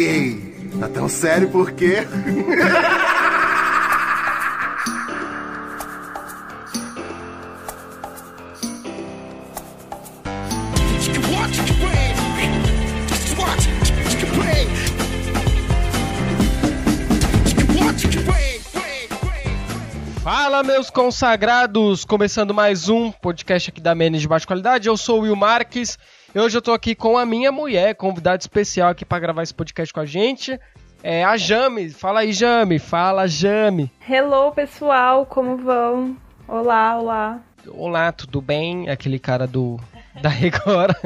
Cheguei! Tá tão sério por meus consagrados! Começando mais um podcast aqui da Menes de Baixa Qualidade. Eu sou o Will Marques. E hoje eu tô aqui com a minha mulher, convidada especial aqui para gravar esse podcast com a gente. É a Jame. Fala aí, Jame. Fala, Jame. Hello, pessoal. Como vão? Olá, olá. Olá, tudo bem? Aquele cara do da Record.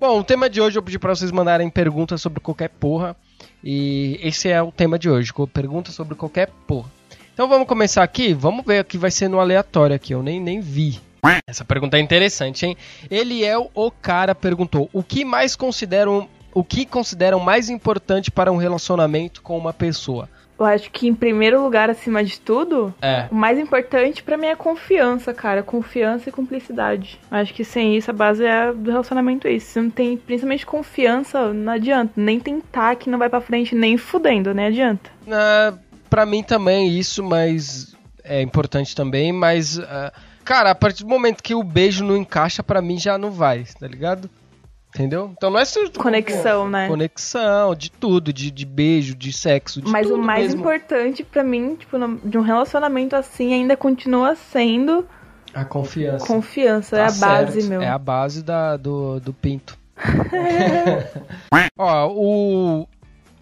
Bom, o tema de hoje eu pedi para vocês mandarem perguntas sobre qualquer porra. E esse é o tema de hoje, perguntas sobre qualquer porra. Então vamos começar aqui? Vamos ver aqui, vai ser no aleatório aqui, eu nem, nem vi. Essa pergunta é interessante, hein? Ele é o cara perguntou: "O que mais consideram o que consideram mais importante para um relacionamento com uma pessoa?" Eu acho que em primeiro lugar, acima de tudo, É. o mais importante pra mim é confiança, cara. Confiança e cumplicidade. Acho que sem isso a base é do relacionamento é isso. Se não tem principalmente confiança, não adianta. Nem tentar que não vai pra frente, nem fudendo, nem adianta. Ah, pra mim também isso, mas é importante também, mas ah, cara, a partir do momento que o beijo não encaixa, pra mim já não vai, tá ligado? Entendeu? Então não é só Conexão, né? conexão, de tudo, de, de beijo, de sexo, de Mas o mais mesmo. importante pra mim, tipo, no- de um relacionamento assim, ainda continua sendo A confiança. confiança. é Tá a base, certo. meu. É a base da, do, do pinto. Ó, o.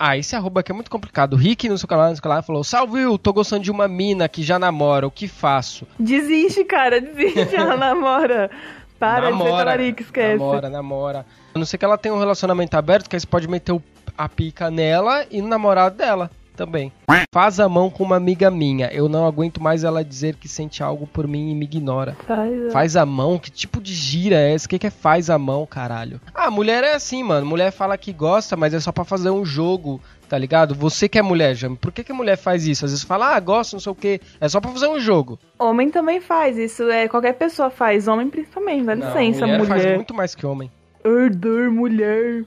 Ah, esse arroba aqui é muito complicado. O Rick no seu canal, no seu canal falou: Salve, Will, tô gostando de uma mina que já namora, o que faço? Desiste, cara, desiste, ela namora. Para de ser talarica, esquece. Namora, namora. A não ser que ela tenha um relacionamento aberto, que aí você pode meter a pica nela e no namorado dela também. Faz a mão com uma amiga minha. Eu não aguento mais ela dizer que sente algo por mim e me ignora. Faz, Faz a mão? Que tipo de gira é essa? O que, que é faz a mão, caralho? Ah, mulher é assim, mano. Mulher fala que gosta, mas é só pra fazer um jogo, tá ligado? Você que é mulher, Jame. Por que, que a mulher faz isso? Às vezes fala, ah, gosta, não sei o quê. É só pra fazer um jogo. Homem também faz, isso é qualquer pessoa faz, homem principalmente, dá Não, licença, mulher, mulher. faz muito mais que homem. Herder, mulher.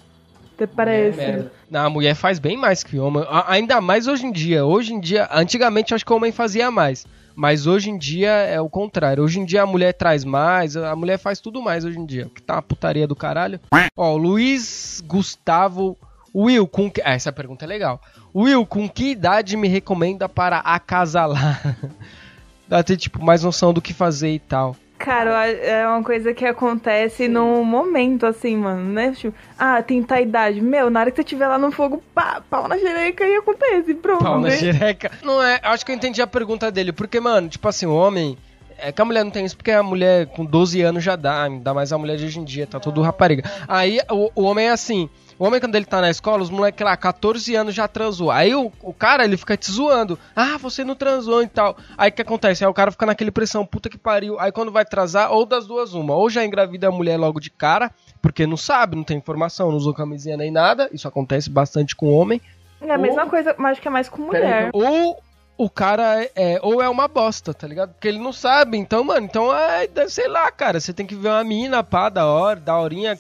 Até parece. Não, a mulher faz bem mais que homem. A- ainda mais hoje em dia. Hoje em dia, antigamente acho que o homem fazia mais. Mas hoje em dia é o contrário. Hoje em dia a mulher traz mais, a mulher faz tudo mais hoje em dia. Que tá uma putaria do caralho. Ó, o Luiz Gustavo. Will, com que. Ah, essa pergunta é legal. Will, com que idade me recomenda para acasalar? Dá ter, tipo, mais noção do que fazer e tal. Cara, é uma coisa que acontece num momento, assim, mano, né? Tipo, ah, a idade. Meu, na hora que você estiver lá no fogo, pá, pau na xereca e acontece, pronto. Pau na né? xereca. Não é, acho que eu entendi a pergunta dele. Porque, mano, tipo assim, o homem. É que a mulher não tem isso porque a mulher com 12 anos já dá, ainda mais a mulher de hoje em dia, tá tudo rapariga. Aí o, o homem é assim. O homem, quando ele tá na escola, os moleques lá, 14 anos já transou. Aí o, o cara, ele fica te zoando. Ah, você não transou e tal. Aí o que acontece? Aí o cara fica naquele pressão, puta que pariu. Aí quando vai transar, ou das duas, uma. Ou já engravida a mulher logo de cara, porque não sabe, não tem informação, não usou camisinha nem nada. Isso acontece bastante com o homem. É a mesma coisa, mas acho que é mais com mulher. Ou o cara é, ou é uma bosta, tá ligado? Porque ele não sabe. Então, mano, então é, sei lá, cara. Você tem que ver uma mina, pá, da hora, da horinha,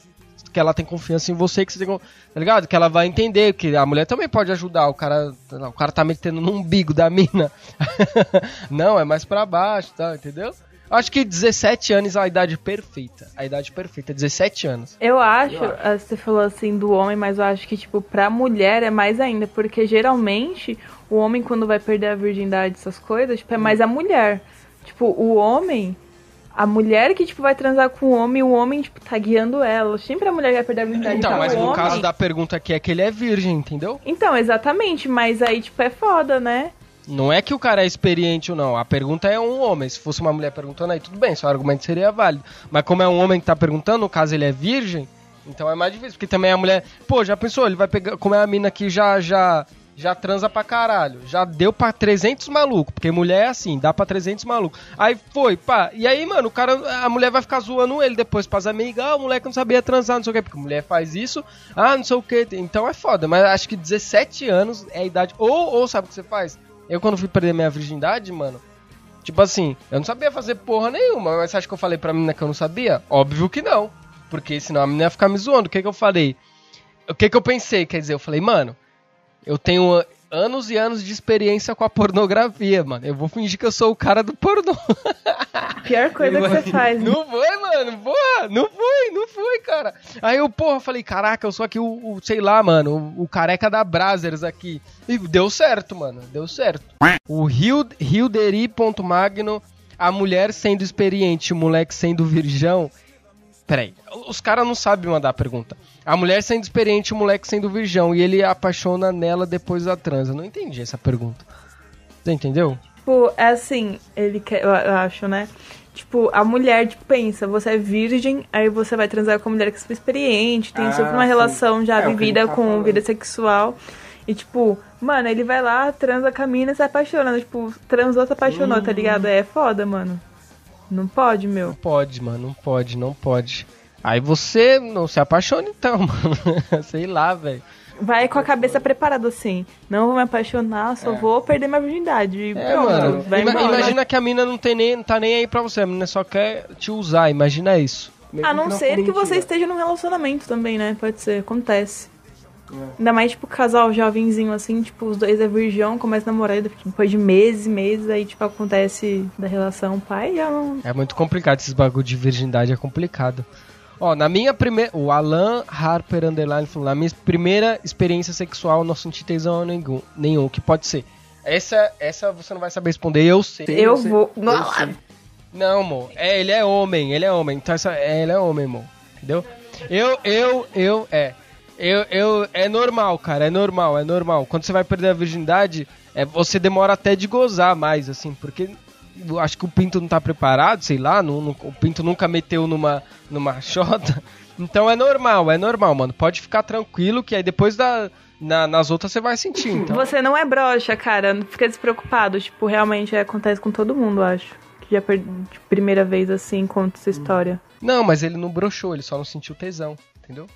que ela tem confiança em você, que você tem. Tá ligado? Que ela vai entender que a mulher também pode ajudar. O cara, o cara tá metendo no umbigo da mina. não, é mais pra baixo, tá? Entendeu? Acho que 17 anos é a idade perfeita. A idade perfeita, 17 anos. Eu acho, ah, você falou assim do homem, mas eu acho que, tipo, pra mulher é mais ainda, porque geralmente o homem, quando vai perder a virgindade, essas coisas, tipo, é mais a mulher. Tipo, o homem, a mulher que, tipo, vai transar com o homem, o homem, tipo, tá guiando ela. Sempre a mulher vai perder a virgindade. Então, mas no homem... caso da pergunta aqui é que ele é virgem, entendeu? Então, exatamente, mas aí, tipo, é foda, né? Não é que o cara é experiente ou não. A pergunta é um homem. Se fosse uma mulher perguntando, aí tudo bem, seu argumento seria válido. Mas como é um homem que tá perguntando, no caso ele é virgem, então é mais difícil. Porque também a mulher. Pô, já pensou? Ele vai pegar. Como é a mina que já, já, já transa pra caralho. Já deu pra 300 malucos. Porque mulher é assim, dá pra 300 malucos. Aí foi, pá. E aí, mano, o cara. A mulher vai ficar zoando ele depois pras amigas. Ah, o moleque não sabia transar, não sei o quê. Porque mulher faz isso. Ah, não sei o quê. Então é foda. Mas acho que 17 anos é a idade. Ou, ou sabe o que você faz? Eu, quando fui perder minha virgindade, mano. Tipo assim, eu não sabia fazer porra nenhuma, mas você acha que eu falei pra menina que eu não sabia? Óbvio que não. Porque senão a menina ia ficar me zoando. O que que eu falei? O que que eu pensei? Quer dizer, eu falei, mano, Eu tenho anos e anos de experiência com a pornografia, mano. Eu vou fingir que eu sou o cara do pornô. Pior coisa que você faz. né? Não foi, mano. Porra, não foi, não foi, cara. Aí eu, porra, falei, caraca, eu sou aqui o, o sei lá, mano, o, o careca da Brazzers aqui. E deu certo, mano. Deu certo. O Rio, Hilderi.magno, a mulher sendo experiente, o moleque sendo virgão. Peraí, os caras não sabem mandar a pergunta. A mulher sendo experiente, o moleque sendo virgão. E ele apaixona nela depois da transa. Não entendi essa pergunta. Você entendeu? Tipo, é assim, ele quer, eu acho, né? Tipo, a mulher, tipo, pensa, você é virgem, aí você vai transar com uma mulher que é super experiente, tem Ah, super uma sim. relação já É, vivida tá com falando. vida sexual. E, tipo, mano, ele vai lá, transa com a mina e se apaixona. Tipo, transou, se apaixonou, tá Uhum. ligado? É foda, mano. Não pode, meu. Não pode, mano. Não pode, não pode. Aí você não se apaixona então, mano. Sei lá, velho. Vai com a cabeça preparada assim. Não vou me apaixonar, só vou perder minha virgindade. E É, pronto, mano. vai Ima- embora. imagina que a mina não, tem nem, não tá nem aí pra você. A mina só quer te usar. Imagina isso. A não ser que você mentira. esteja num relacionamento também, né? Pode ser, acontece. Ainda mais, tipo, casal jovenzinho assim, tipo, os dois é virgão, começa a namorar depois de meses e meses, aí, tipo, acontece da relação pai já não. É muito complicado esses bagulho de virgindade, é complicado. Ó, na minha primeira. O Alan Harper Underline falou: na minha primeira experiência sexual não senti tesão nenhum, nenhum. Que pode ser? Essa, essa você não vai saber responder, eu sei. Eu sei. vou. Nossa, Não, amor. É, ele é homem, ele é homem. Então essa, é, ele é homem, amor. Entendeu? Eu, eu, eu, é. Eu, eu, é normal, cara, é normal, é normal. Quando você vai perder a virgindade, é, você demora até de gozar mais, assim, porque eu acho que o pinto não tá preparado, sei lá, não- não- o pinto nunca meteu numa, numa chota. Então é normal, é normal, mano. Pode ficar tranquilo que aí depois da, na- nas outras você vai sentir, então. Você não é broxa, cara. Não fica despreocupado. Tipo, realmente acontece com todo mundo, eu acho. Que já per... de primeira vez assim, conta essa história. Não, mas ele não broxou, ele só não sentiu tesão, entendeu?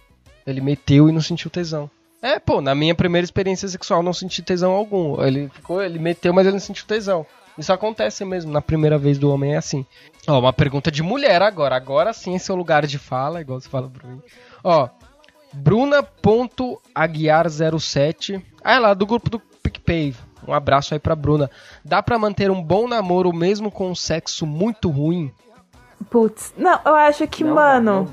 Ele meteu e não sentiu tesão. É, pô, na minha primeira experiência sexual não senti tesão algum. Ele ficou, ele meteu, mas ele não sentiu tesão. Isso acontece mesmo, na primeira vez do homem é assim. Ó, uma pergunta de mulher agora. Agora sim é seu lugar de fala, igual você fala pra mim. Ó, Bruna.aguiar07. Ah, é lá, do grupo do PicPay. Um abraço aí pra Bruna. Dá pra manter um bom namoro mesmo com um sexo muito ruim? Putz. Não, eu acho que, mano.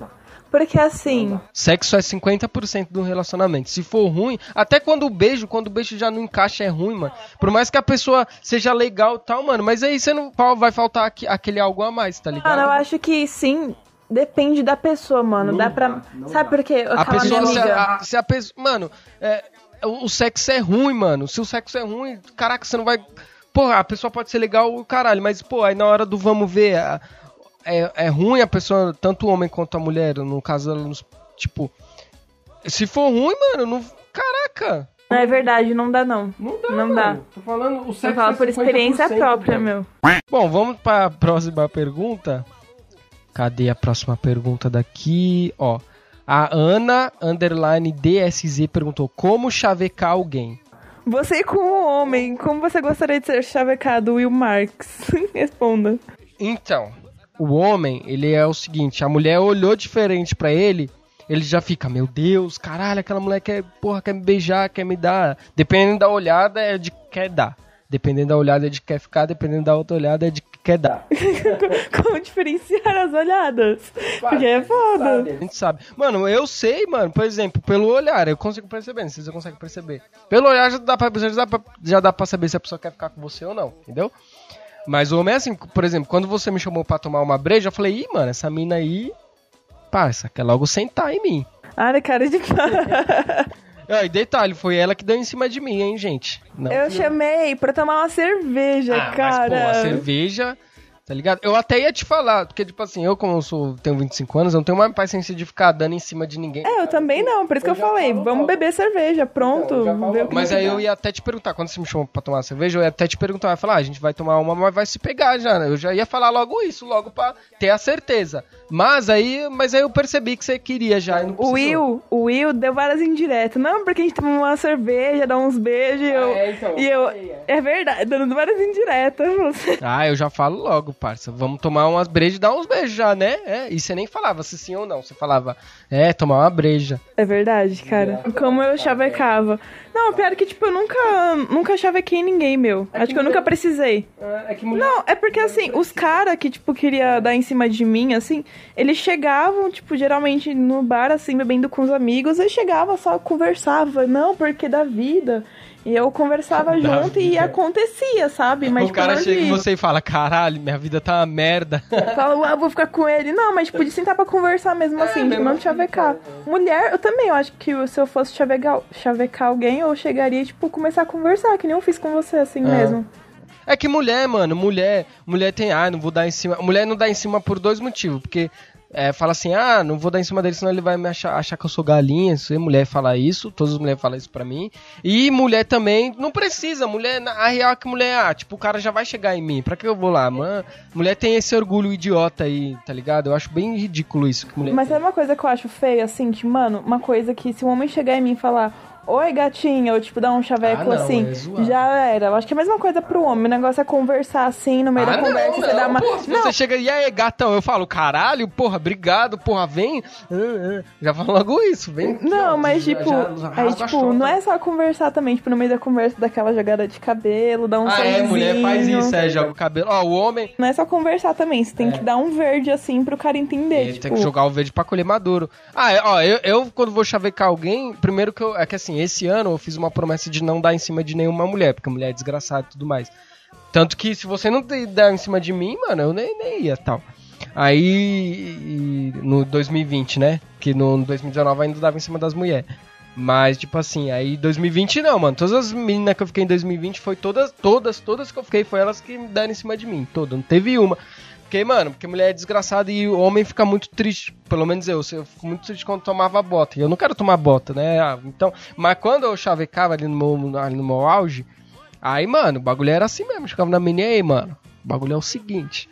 Porque assim. Sexo é 50% do relacionamento. Se for ruim, até quando o beijo, quando o beijo já não encaixa, é ruim, mano. Por mais que a pessoa seja legal e tal, mano, mas aí você não vai faltar aque- aquele algo a mais, tá ligado? Mano, eu acho que sim. Depende da pessoa, mano. dá pra. Sabe por quê? a pessoa, se a, se a pessoa. Mano, é, o, o sexo é ruim, mano. Se o sexo é ruim, caraca, você não vai. Porra, a pessoa pode ser legal, o caralho, mas, pô, aí na hora do vamos ver. a- é, é ruim a pessoa, tanto o homem quanto a mulher, no caso, ela nos- tipo. Se for ruim, mano, não. Caraca! Não é verdade, não dá não. Não dá, Não dá. Tô falando, o sexo Eu falo é por experiência 50%, própria, meu. Bom, vamos para a próxima pergunta. Cadê a próxima pergunta daqui? Ó, a Ana underline DSZ perguntou como chavecar alguém. Você com um homem, como você gostaria de ser chavecado, Will Marks? Responda. Então, o homem, ele é o seguinte, a mulher olhou diferente pra ele, ele já fica, meu Deus, caralho, aquela mulher quer, porra, quer me beijar, quer me dar. Dependendo da olhada, é de que quer dar. Dependendo da olhada, é de que quer ficar. Dependendo da outra olhada, é de que quer dar. Como diferenciar as olhadas? Porque é foda. A gente sabe. Mano, eu sei, mano, por exemplo, pelo olhar, eu consigo perceber, não sei se você consegue perceber. Pelo olhar já dá pra, já dá pra, já dá pra saber se a pessoa quer ficar com você ou não, entendeu? Mas o homem é assim, por exemplo, quando você me chamou pra tomar uma breja, eu falei, ih, mano, essa mina aí, pá, essa quer logo sentar em mim. Olha, cara de. Ah, e detalhe, foi ela que deu em cima de mim, hein, gente? Não. Eu chamei pra tomar uma cerveja, Ah, cara. Mas, pô, a cerveja, tá ligado? Eu até ia te falar, porque, tipo assim, eu, como eu sou, tenho 25 anos, eu não tenho mais paciência de ficar dando em cima de ninguém. É, eu também não, por isso que eu falei, vamos beber cerveja, pronto. ver o que Mas aí eu ia até te perguntar, quando você me chamou pra tomar cerveja, eu ia até te perguntar, eu ia falar, ah, a gente vai tomar uma, mas vai se pegar já, né? Eu já ia falar logo isso, logo pra ter a certeza. Mas aí, mas aí eu percebi que você queria já. Não O. Will, o Will deu várias indiretas. Não, porque a gente toma uma cerveja, dá uns beijos e eu. é, então, e eu falei, é verdade, dando várias indiretas. Ah, eu já falo logo, parça. Vamos tomar umas brejas e dar uns beijos já, né? É, e você nem falava se sim ou não. Você falava, é, tomar uma breja. É verdade, cara. Como eu chavecava. Não, pior é que, tipo, eu nunca, nunca chavequei ninguém, meu. Acho que eu nunca precisei. É que Não, é porque assim, os caras que, tipo, queria dar em cima de mim, assim, eles chegavam, tipo, geralmente no bar, assim, bebendo com os amigos, e chegava só conversava, não, porque da vida. E eu conversava Da junto e vida. acontecia, sabe? Mas o tipo, cara não chega em você e fala, caralho, minha vida tá uma merda. fala, ah, vou ficar com ele. Não, mas tipo, de sentar pra conversar mesmo assim, tipo, mesmo não assim, chavecar. Mulher, eu também, eu acho que se eu fosse chavecar, chavecar alguém, eu chegaria, tipo, começar a conversar, que nem eu fiz com você, assim mesmo. É que mulher, mano, mulher, mulher tem, ah, não vou dar em cima. Mulher não dá em cima por dois motivos, porque é, fala assim, ah, não vou dar em cima dele, senão ele vai me achar, achar que eu sou galinha. Se mulher fala isso, todas as mulheres falam isso pra mim. E mulher também não precisa, mulher, a real é que mulher, ah, tipo, o cara já vai chegar em mim, pra que eu vou lá, mano? Mulher tem esse orgulho idiota aí, tá ligado? Eu acho bem ridículo isso que mulher Mas tem. sabe uma coisa que eu acho feia, assim, que, mano, uma coisa que se um homem chegar em mim e falar, oi gatinha, ou tipo, dar um chaveco Ah, não, assim, é já era. Eu acho que é a mesma coisa pro homem. O negócio é conversar assim, no meio Ah, da conversa, não, você não, dá uma. porra, não, você chega e aí, gatão, eu falo, caralho, porra, obrigado, porra, vem. Ah, ah. Já falo logo isso, vem. Não, mas já- tipo, já aí rasga a tipo, não é só conversar também, tipo, no meio da conversa daquela jogada de cabelo, dar um Ah, é, mulher faz sorrisinho. isso, é, joga o cabelo. Ó, o homem. Não é só conversar também, você tem que dar um verde assim pro cara entender, Ele tipo. tem que jogar o verde pra colher maduro. Ah, é, ó, eu, eu quando vou chavecar alguém, primeiro que eu. É que assim, esse ano eu fiz uma promessa de não dar em cima de nenhuma mulher, porque mulher é desgraçada e tudo mais. Tanto que se você não der em cima de mim, mano, eu nem, nem ia tal. Aí, no 2020, né? Que no 2019 ainda dava em cima das mulheres. Mas, tipo assim, aí 2020 não, mano. Todas as meninas que eu fiquei em 2020 foi todas, todas, todas que eu fiquei, foi elas que deram em cima de mim. Toda, não teve uma. Porque, mano, porque mulher é desgraçada e o homem fica muito triste. Pelo menos eu, eu fico muito triste quando tomava bota. E eu não quero tomar bota, né? Ah, então, mas quando eu chavecava ali no meu, ali no meu auge, aí, mano, o bagulho era assim mesmo. Chegava na menina e aí, mano, o bagulho é o seguinte.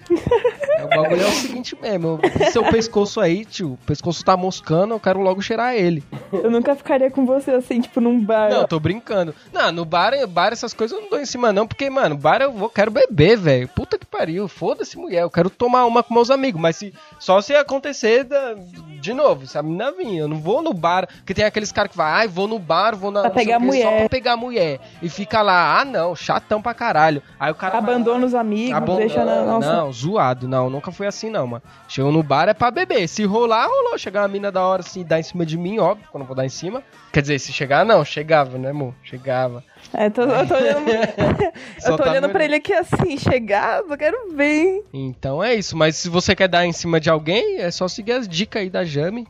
O bagulho é o seguinte mesmo. eu- Seu pescoço aí, tio, o pescoço tá moscando, eu quero logo cheirar ele. Eu nunca ficaria com você assim, tipo, num bar. Não, tô brincando. Não, no bar, bar essas coisas eu não dou em cima não, porque, mano, bar eu vou, quero beber, velho. Puta que pariu, foda-se mulher, eu quero tomar uma com meus amigos, mas se, só se acontecer da- de novo, se a menina vir, eu não vou no bar, porque tem aqueles caras que vai, ai, vou no bar, vou na... Pra pegar quê, Só mulher. pra pegar mulher. E fica lá, ah não, chatão pra caralho. Aí o cara... vai Abandona os amigos, Abandona- deixa na nossa. Não, zoado, não, nunca foi assim não, mano. Chegou no bar é pra beber, se rolar, rolou. Chegar uma mina da hora assim, dar em cima de mim, óbvio, quando eu vou dar em cima. Quer dizer, se chegar, não, chegava, né, amor? Chegava. É, tô- eu tô olhando, eu tô tá olhando pra ele aqui assim, chegar, eu quero ver. Então é isso, mas se você quer dar em cima de alguém, é só seguir as dicas aí da Jame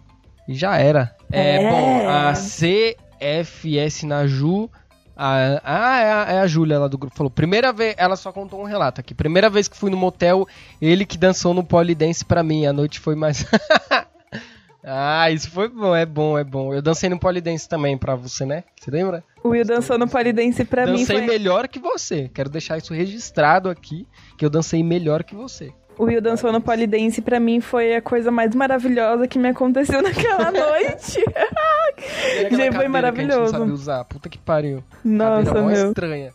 e já era. É, É. bom, a CFS na Ju. a- ah, é a, é a Júlia lá do grupo. Falou, primeira vez, ela só contou um relato aqui. Primeira vez que fui no motel, ele que dançou no polidense pra mim. A noite foi mais. ah, isso foi bom, é bom, é bom. Eu dancei no polidense também pra você, né? Você lembra? O Will dançou no Polidense pra mim. dancei Foi... melhor que você. Quero deixar isso registrado aqui, que eu dancei melhor que você. O Will dançou no Polidense pra mim foi a coisa mais maravilhosa que me aconteceu naquela noite. Gente, foi cadeira que a gente não maravilhoso. sabe usar. Puta que pariu. Nossa, meu. estranha.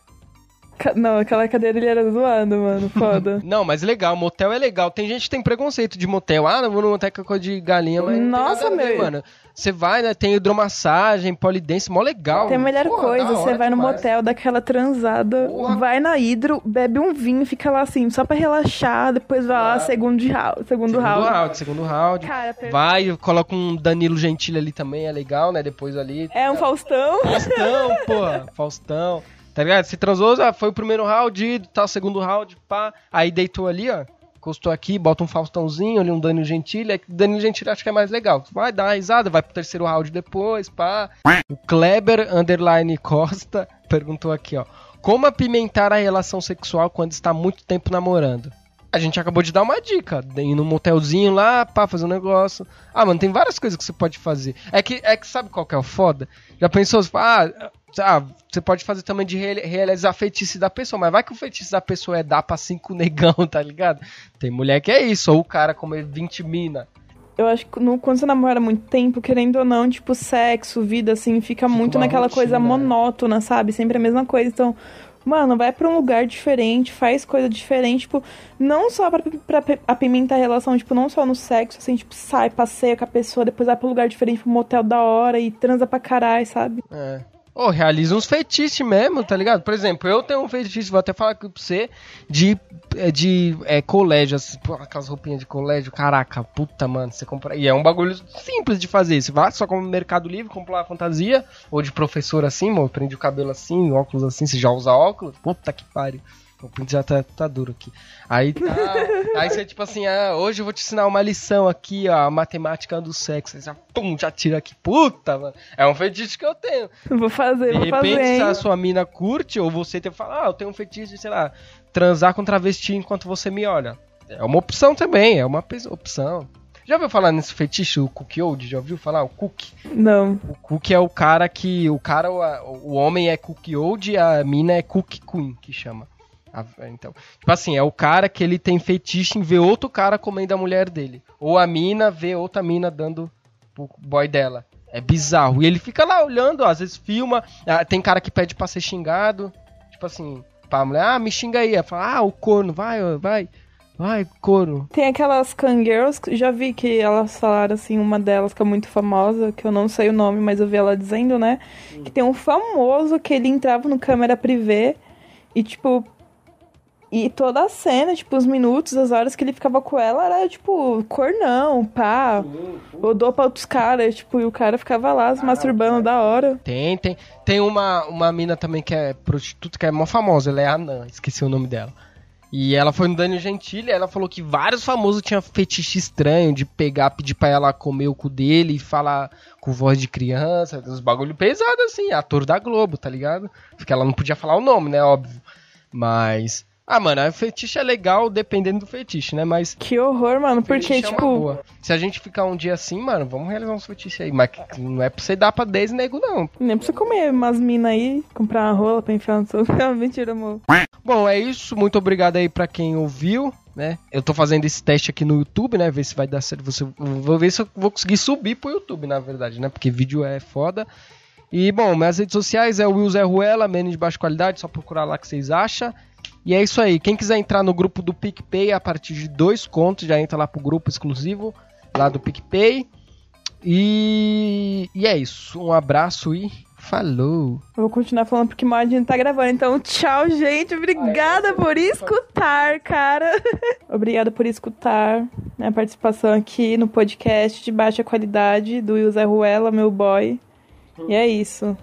Ca- Não, aquela cadeira ele era zoado, mano. Foda. Não, mas legal, motel é legal. Tem gente que tem preconceito de motel. Ah, não vou no motel é coisa de galinha, mas Nossa, a ver, meu. mano. Você vai, né, tem hidromassagem, polidense, mó legal. Tem a melhor Porra, coisa, você vai no demais. motel, dá aquela transada, Porra. vai na hidro, bebe um vinho, fica lá assim, só pra relaxar, depois vai lá, segundo round. Segundo, Segundo round. round, segundo round. Cara. Vai, coloca um Danilo Gentili ali também, é legal, né? Depois ali. É um Faustão. Faustão, porra. Faustão. Tá ligado? Se transou, ah, foi o primeiro round, tá o segundo round, pá. Aí deitou ali, ó. Encostou aqui, bota um Faustãozinho ali, um Danilo Gentili. Aí Danilo Gentili acho que é mais legal. Vai dar uma risada, vai pro terceiro round depois, pá. O Kleber, underline Costa, perguntou aqui, ó. Como apimentar a relação sexual quando está muito tempo namorando? A gente acabou de dar uma dica. Ir num motelzinho lá, pá, fazer um negócio. Ah, mano, tem várias coisas que você pode fazer. É que, é que sabe qual que é o foda? Já pensou? Ah, ah, você pode fazer também de re- realizar feitiço da pessoa, mas vai que o feitiço da pessoa é dar pra cinco negão, tá ligado? Tem mulher que é isso, ou o cara comer 20 mina. Eu acho que no- quando você namora muito tempo, querendo ou não, tipo, sexo, vida, assim, fica muito uma naquela rotina, coisa né? monótona, sabe? Sempre a mesma coisa. Então, mano, vai pra um lugar diferente, faz coisa diferente, tipo, não só pra, pra apimentar a relação, tipo, não só no sexo, assim, tipo, sai, passeia com a pessoa, depois vai pra um lugar diferente, pra um motel da hora e transa pra caralho, sabe? É. Ou realiza uns feitiços mesmo, tá ligado? Por exemplo, eu tenho um feitiço, vou até falar aqui pra você, de, é, de é, colégio, assim, aquelas roupinhas de colégio, caraca, puta, mano, você compra. E é um bagulho simples de fazer. Você vai só como no Mercado Livre, compra uma fantasia, ou de professor assim, mano, prende o cabelo assim, óculos assim, você já usa óculos, puta que pariu. O print já tá, tá duro aqui. Aí tá. aí você, tipo assim, ah, hoje eu vou te ensinar uma lição aqui, ó, a matemática do sexo. Aí já, pum, já tira aqui. Puta, mano. É um feitiço que eu tenho. Vou fazer, De vou repente, fazer. se a sua mina curte, ou você tem que falar, ah, eu tenho um fetiche de, sei lá, transar com travesti enquanto você me olha. É uma opção também, é uma opção. Já ouviu falar nesse fetiche, o cookie old? Já ouviu falar? O cookie? Não. O cookie é o cara que. O cara, o, o homem é cookie old e a mina é cookie queen, que chama. Então, tipo assim, é o cara que ele tem fetiche em ver outro cara comendo a mulher dele. Ou a mina vê outra mina dando pro boy dela. É bizarro. E ele fica lá olhando, ó, às vezes filma. ah, Tem cara que pede pra ser xingado. Tipo assim, pra mulher, ah, me xinga aí. Ela fala, ah, o corno, vai, vai. Vai, corno. Tem aquelas Kangirls, já vi que elas falaram assim, uma delas que é muito famosa, que eu não sei o nome, mas eu vi ela dizendo, né? Que tem um famoso que ele entrava no câmera privê e, tipo. E toda a cena, tipo, os minutos, as horas que ele ficava com ela era, tipo, cornão, pá. Ou dou pra outros caras, tipo, e o cara ficava lá se masturbando da hora. Tem, tem. Tem uma, uma mina também que é prostituta, que é mó famosa, ela é anã, esqueci o nome dela. E ela foi no Dani Gentili, ela falou que vários famosos tinham fetiche estranho de pegar, pedir pra ela comer o cu dele e falar com voz de criança, uns bagulho pesado assim, ator da Globo, tá ligado? Porque ela não podia falar o nome, né, óbvio. Mas. Ah, mano, a fetiche é legal dependendo do fetiche, né? Mas. Que horror, mano, porque, é tipo. boa. Se a gente ficar um dia assim, mano, vamos realizar uns fetiches aí. Mas não é pra você dar pra 10 nego, não. Nem pra você comer umas minas aí, comprar uma rola pra enfiar no seu. Mentira, amor. Bom, é isso. Muito obrigado aí pra quem ouviu, né? Eu tô fazendo esse teste aqui no YouTube, né? Ver se vai dar certo. Você, vou ver se eu vou conseguir subir pro YouTube, na verdade, né? Porque vídeo é foda. E, bom, minhas redes sociais é o Will Zé Ruela, menos de baixa qualidade, só procurar lá que vocês acham. E é isso aí. Quem quiser entrar no grupo do PicPay a partir de dois contos, já entra lá pro grupo exclusivo lá do PicPay. E, e é isso. Um abraço e falou. Eu vou continuar falando porque o Mod tá gravando. Então, tchau, gente. Obrigada por escutar, cara. Obrigada por escutar minha participação aqui no podcast de baixa qualidade do Zé Ruela, meu boy. E é isso.